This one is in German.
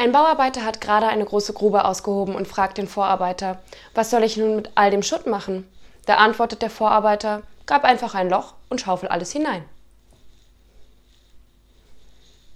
Ein Bauarbeiter hat gerade eine große Grube ausgehoben und fragt den Vorarbeiter, was soll ich nun mit all dem Schutt machen? Da antwortet der Vorarbeiter, grab einfach ein Loch und schaufel alles hinein.